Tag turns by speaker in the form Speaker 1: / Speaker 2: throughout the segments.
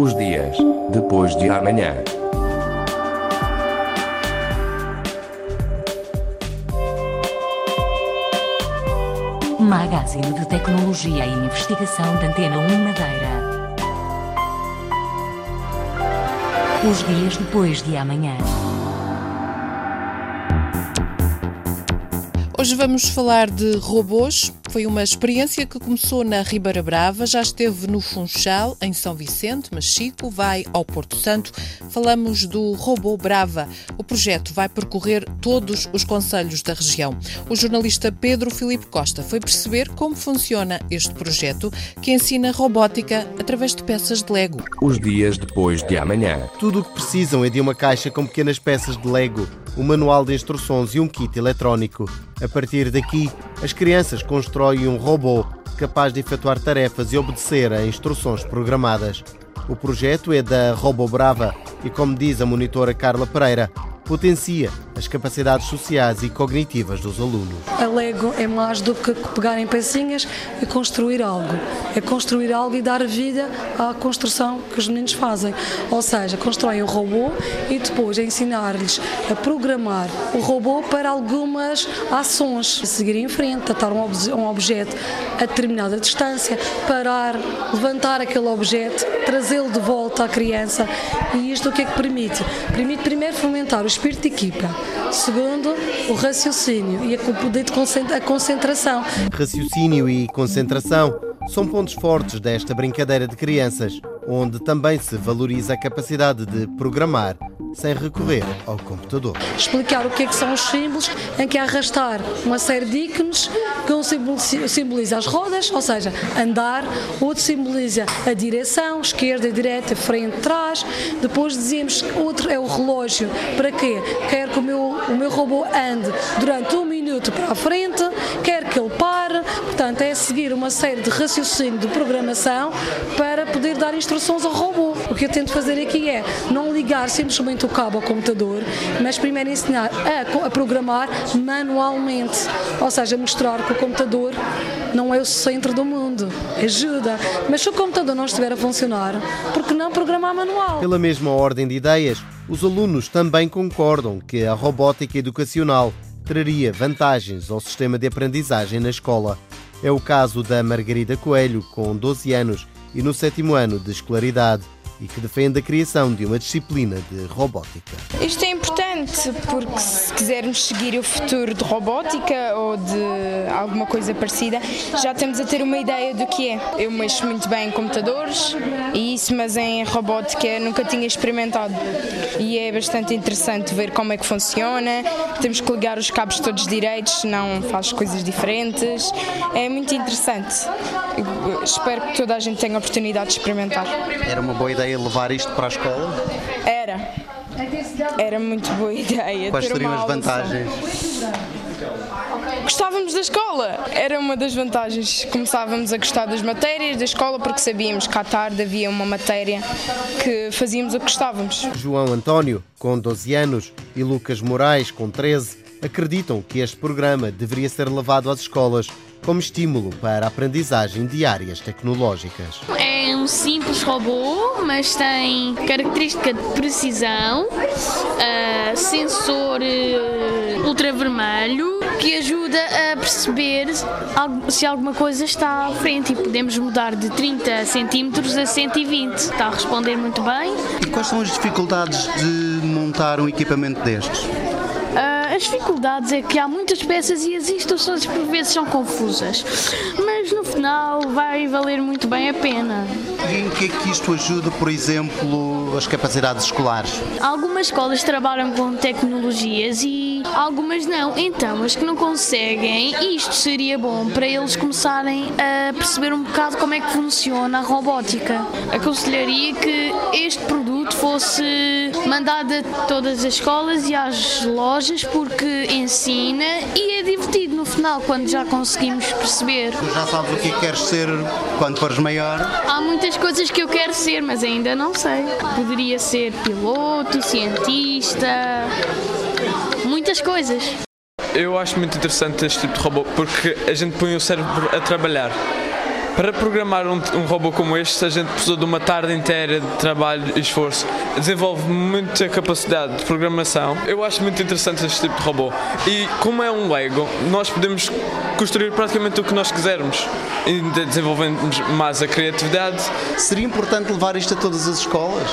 Speaker 1: Os dias depois de amanhã.
Speaker 2: Magazine de Tecnologia e Investigação da Antena 1 Madeira. Os dias depois de amanhã.
Speaker 3: Hoje vamos falar de robôs. Foi uma experiência que começou na Ribeira Brava, já esteve no Funchal, em São Vicente, mas Chico vai ao Porto Santo. Falamos do Robô Brava. O projeto vai percorrer todos os conselhos da região. O jornalista Pedro Filipe Costa foi perceber como funciona este projeto que ensina robótica através de peças de Lego.
Speaker 1: Os dias depois de amanhã.
Speaker 4: Tudo o que precisam é de uma caixa com pequenas peças de Lego, um manual de instruções e um kit eletrónico. A partir daqui, as crianças constroem um robô capaz de efetuar tarefas e obedecer a instruções programadas. O projeto é da Robo Brava e, como diz a monitora Carla Pereira, potencia as capacidades sociais e cognitivas dos alunos.
Speaker 5: A Lego é mais do que pegarem pecinhas e construir algo. É construir algo e dar vida à construção que os meninos fazem. Ou seja, constroem um robô e depois ensinar-lhes a programar o robô para algumas ações. Seguir em frente, um, obje um objeto a determinada distância, parar, levantar aquele objeto, trazê-lo de volta à criança. E isto o que é que permite? Permite primeiro fomentar o espírito de equipa. Segundo, o raciocínio e de a concentração.
Speaker 4: Raciocínio e concentração são pontos fortes desta brincadeira de crianças, onde também se valoriza a capacidade de programar sem recorrer ao computador.
Speaker 5: Explicar o que, é que são os símbolos, em que arrastar uma série de ícones, que um simboliza as rodas, ou seja, andar, outro simboliza a direção, esquerda, direita, frente, trás. Depois dizemos outro é o relógio. Para quê? Quer que o meu, o meu robô ande durante um minuto para a frente, É seguir uma série de raciocínio de programação para poder dar instruções ao robô. O que eu tento fazer aqui é não ligar simplesmente o cabo ao computador, mas primeiro ensinar a, a programar manualmente. Ou seja, mostrar que o computador não é o centro do mundo, ajuda. Mas se o computador não estiver a funcionar, por que não programar manual?
Speaker 4: Pela mesma ordem de ideias, os alunos também concordam que a robótica educacional traria vantagens ao sistema de aprendizagem na escola. É o caso da Margarida Coelho, com 12 anos e no sétimo ano de escolaridade e que defende a criação de uma disciplina de robótica.
Speaker 6: Isto é importante porque se quisermos seguir o futuro de robótica ou de alguma coisa parecida, já temos a ter uma ideia do que é. Eu mexo muito bem em computadores e isso, mas em robótica nunca tinha experimentado. E é bastante interessante ver como é que funciona. Temos que ligar os cabos todos direitos, senão faz coisas diferentes. É muito interessante. Eu espero que toda a gente tenha a oportunidade de experimentar.
Speaker 4: Era uma boa ideia levar isto para a escola?
Speaker 6: Era. Era muito boa ideia.
Speaker 4: Quais seriam as vantagens?
Speaker 6: Gostávamos da escola, era uma das vantagens. Começávamos a gostar das matérias da escola porque sabíamos que à tarde havia uma matéria que fazíamos o que gostávamos.
Speaker 4: João António, com 12 anos, e Lucas Moraes, com 13, acreditam que este programa deveria ser levado às escolas como estímulo para a aprendizagem de áreas tecnológicas.
Speaker 7: É um simples robô, mas tem característica de precisão, uh, sensor uh, ultravermelho que ajuda a perceber se alguma coisa está à frente e podemos mudar de 30 centímetros a 120. Está a responder muito bem.
Speaker 8: E quais são as dificuldades de montar um equipamento destes?
Speaker 7: As dificuldades é que há muitas peças e as instruções por vezes são confusas, mas no final vai valer muito bem a pena.
Speaker 8: E em que é que isto ajuda, por exemplo, as capacidades escolares?
Speaker 7: Algumas escolas trabalham com tecnologias e algumas não, então as que não conseguem, isto seria bom para eles começarem a perceber um bocado como é que funciona a robótica. Aconselharia que este produto fosse mandado a todas as escolas e às lojas porque ensina e é divertido no final quando já conseguimos perceber.
Speaker 8: Tu já sabes o que queres ser quando fores maior?
Speaker 7: Há muitas coisas que eu quero ser, mas ainda não sei. Poderia ser piloto, cientista, muitas coisas.
Speaker 9: Eu acho muito interessante este tipo de robô porque a gente põe o cérebro a trabalhar Para programar um, um, robô como este, a gente precisou de uma tarde inteira de trabalho e esforço. Desenvolve muita capacidade de programação. Eu acho muito interessante este tipo de robô. E como é um Lego, nós podemos construir praticamente o que nós quisermos. E desenvolvemos mais a criatividade.
Speaker 8: Seria importante levar isto a todas as escolas?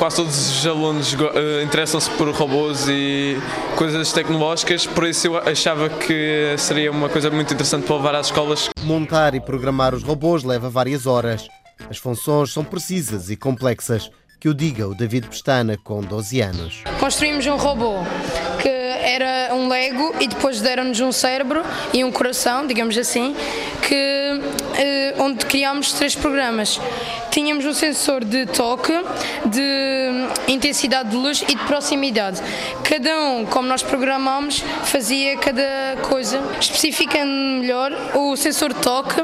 Speaker 9: Quase todos os alunos uh, interessam-se por robôs e coisas tecnológicas, por isso eu achava que seria uma coisa muito interessante para levar às escolas.
Speaker 4: Montar e programar os robôs leva várias horas. As funções são precisas e complexas. Que o diga o David Pestana, com 12 anos.
Speaker 10: Construímos um robô que era um Lego e depois deram-nos um cérebro e um coração, digamos assim, que, eh, onde criámos três programas. Tínhamos um sensor de toque, de intensidade de luz e de proximidade. Cada um, como nós programámos, fazia cada coisa. Especificando melhor, o sensor de toque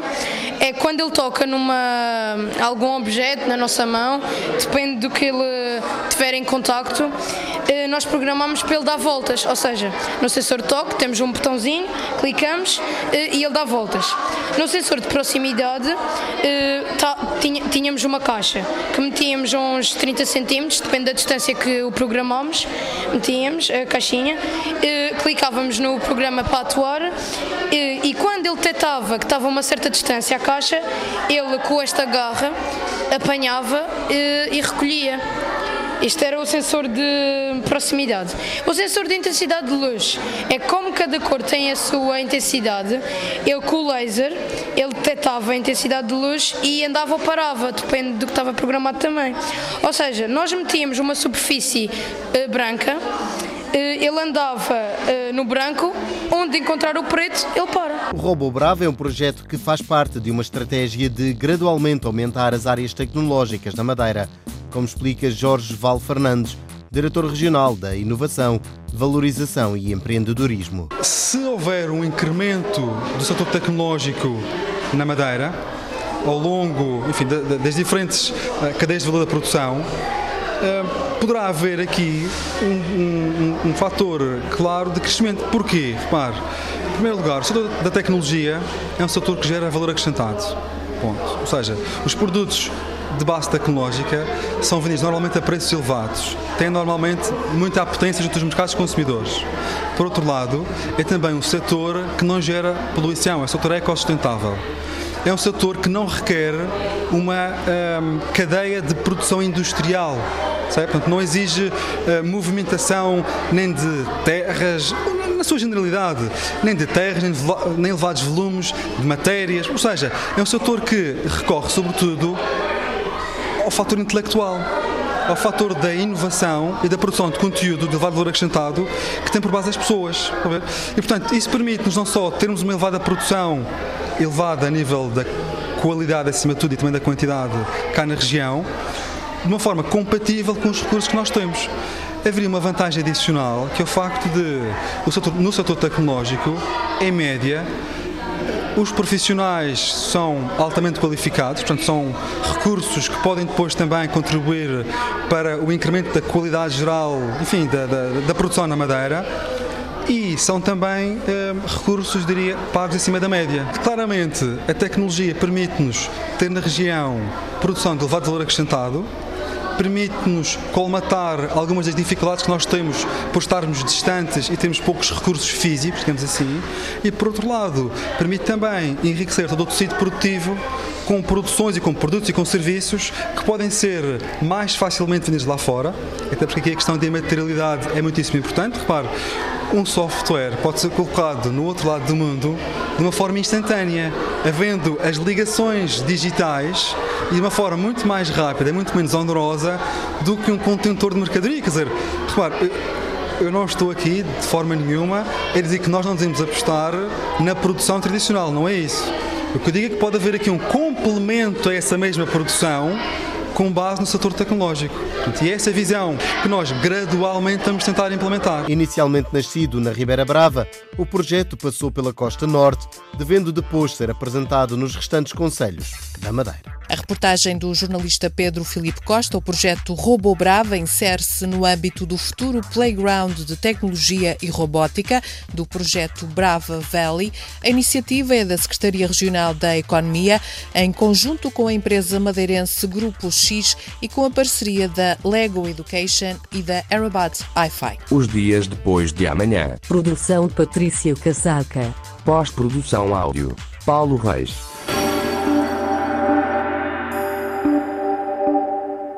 Speaker 10: é quando ele toca numa algum objeto na nossa mão, depende do que ele tiver em contacto, nós programamos para ele dar voltas, ou seja, no sensor de toque temos um botãozinho, clicamos eh, e ele dá voltas. No sensor de proximidade eh, tá, tínhamos uma caixa que metíamos uns 30 centímetros, depende da distância que o programamos, metíamos a caixinha, clicávamos no programa para atuar e quando ele detectava que estava a uma certa distância à caixa, ele com esta garra apanhava e recolhia. Isto era o sensor de proximidade. O sensor de intensidade de luz é como cada cor tem a sua intensidade. Ele com o laser, ele detectava a intensidade de luz e andava ou parava, depende do que estava programado também. Ou seja, nós metíamos uma superfície uh, branca, uh, ele andava uh, no branco, onde encontrar o preto, ele para.
Speaker 4: O Robô Bravo é um projeto que faz parte de uma estratégia de gradualmente aumentar as áreas tecnológicas na Madeira como explica Jorge Val Fernandes, diretor regional da Inovação, Valorização e Empreendedorismo.
Speaker 11: Se houver um incremento do setor tecnológico na Madeira, ao longo enfim, das diferentes eh, cadeias de valor da produção, eh, poderá haver aqui um, um, um, fator claro de crescimento. Porquê? Repare, em primeiro lugar, o setor da tecnologia é um setor que gera valor acrescentado. Ponto. Ou seja, os produtos de base tecnológica são vendidos normalmente a preços elevados, têm normalmente muita potência junto aos mercados consumidores. Por outro lado, é também um setor que não gera poluição, é um setor ecossustentável. É um setor que não requer uma um, cadeia de produção industrial, certo? Portanto, não exige uh, movimentação nem de terras, na sua generalidade, nem de terras, nem, de, nem elevados volumes de matérias, ou seja, é um setor que recorre sobretudo ao fator intelectual, ao fator da inovação e da produção de conteúdo de valor acrescentado que tem por base as pessoas. E, portanto, isso permite-nos não só termos uma elevada produção, elevada a nível da qualidade acima de tudo e também da quantidade cá na região, de uma forma compatível com os recursos que nós temos. Haveria uma vantagem adicional, que é o facto de, no setor tecnológico, em média, os profissionais são altamente qualificados, portanto, são recursos que podem depois também contribuir para o incremento da qualidade geral, enfim, da, da, da produção na Madeira e são também eh, recursos, diria, pagos acima da média. Claramente, a tecnologia permite-nos ter na região produção de elevado valor acrescentado, permite-nos colmatar algumas das dificuldades que nós temos por estarmos distantes e temos poucos recursos físicos, digamos assim, e por outro lado, permite também enriquecer todo o tecido produtivo com produções e com produtos e com serviços que podem ser mais facilmente vendidos lá fora, até porque aqui a questão de materialidade é muitíssimo importante. Repare, um software pode ser colocado no outro lado do mundo de uma forma instantânea, havendo as ligações digitais e de uma forma muito mais rápida muito menos onerosa do que um contentor de mercadoria. Quer dizer, repare, eu não estou aqui de forma nenhuma a dizer que nós não devemos apostar na produção tradicional, não é isso. O que eu digo é que pode haver aqui um complemento a essa mesma produção com base no setor tecnológico. E é essa visão que nós gradualmente estamos a tentar implementar.
Speaker 4: Inicialmente nascido na Ribeira Brava, o projeto passou pela Costa Norte, devendo depois ser apresentado nos restantes conselhos da Madeira.
Speaker 3: A reportagem do jornalista Pedro Filipe Costa, o projeto Robô Brava, insere-se no âmbito do futuro playground de tecnologia e robótica do projeto Brava Valley. A iniciativa é da Secretaria Regional da Economia, em conjunto com a empresa madeirense Grupo X e com a parceria da Lego Education e da Arabat Hi-Fi.
Speaker 1: Os dias depois de amanhã.
Speaker 2: Produção Patrícia Casaca.
Speaker 1: Pós-produção áudio. Paulo Reis.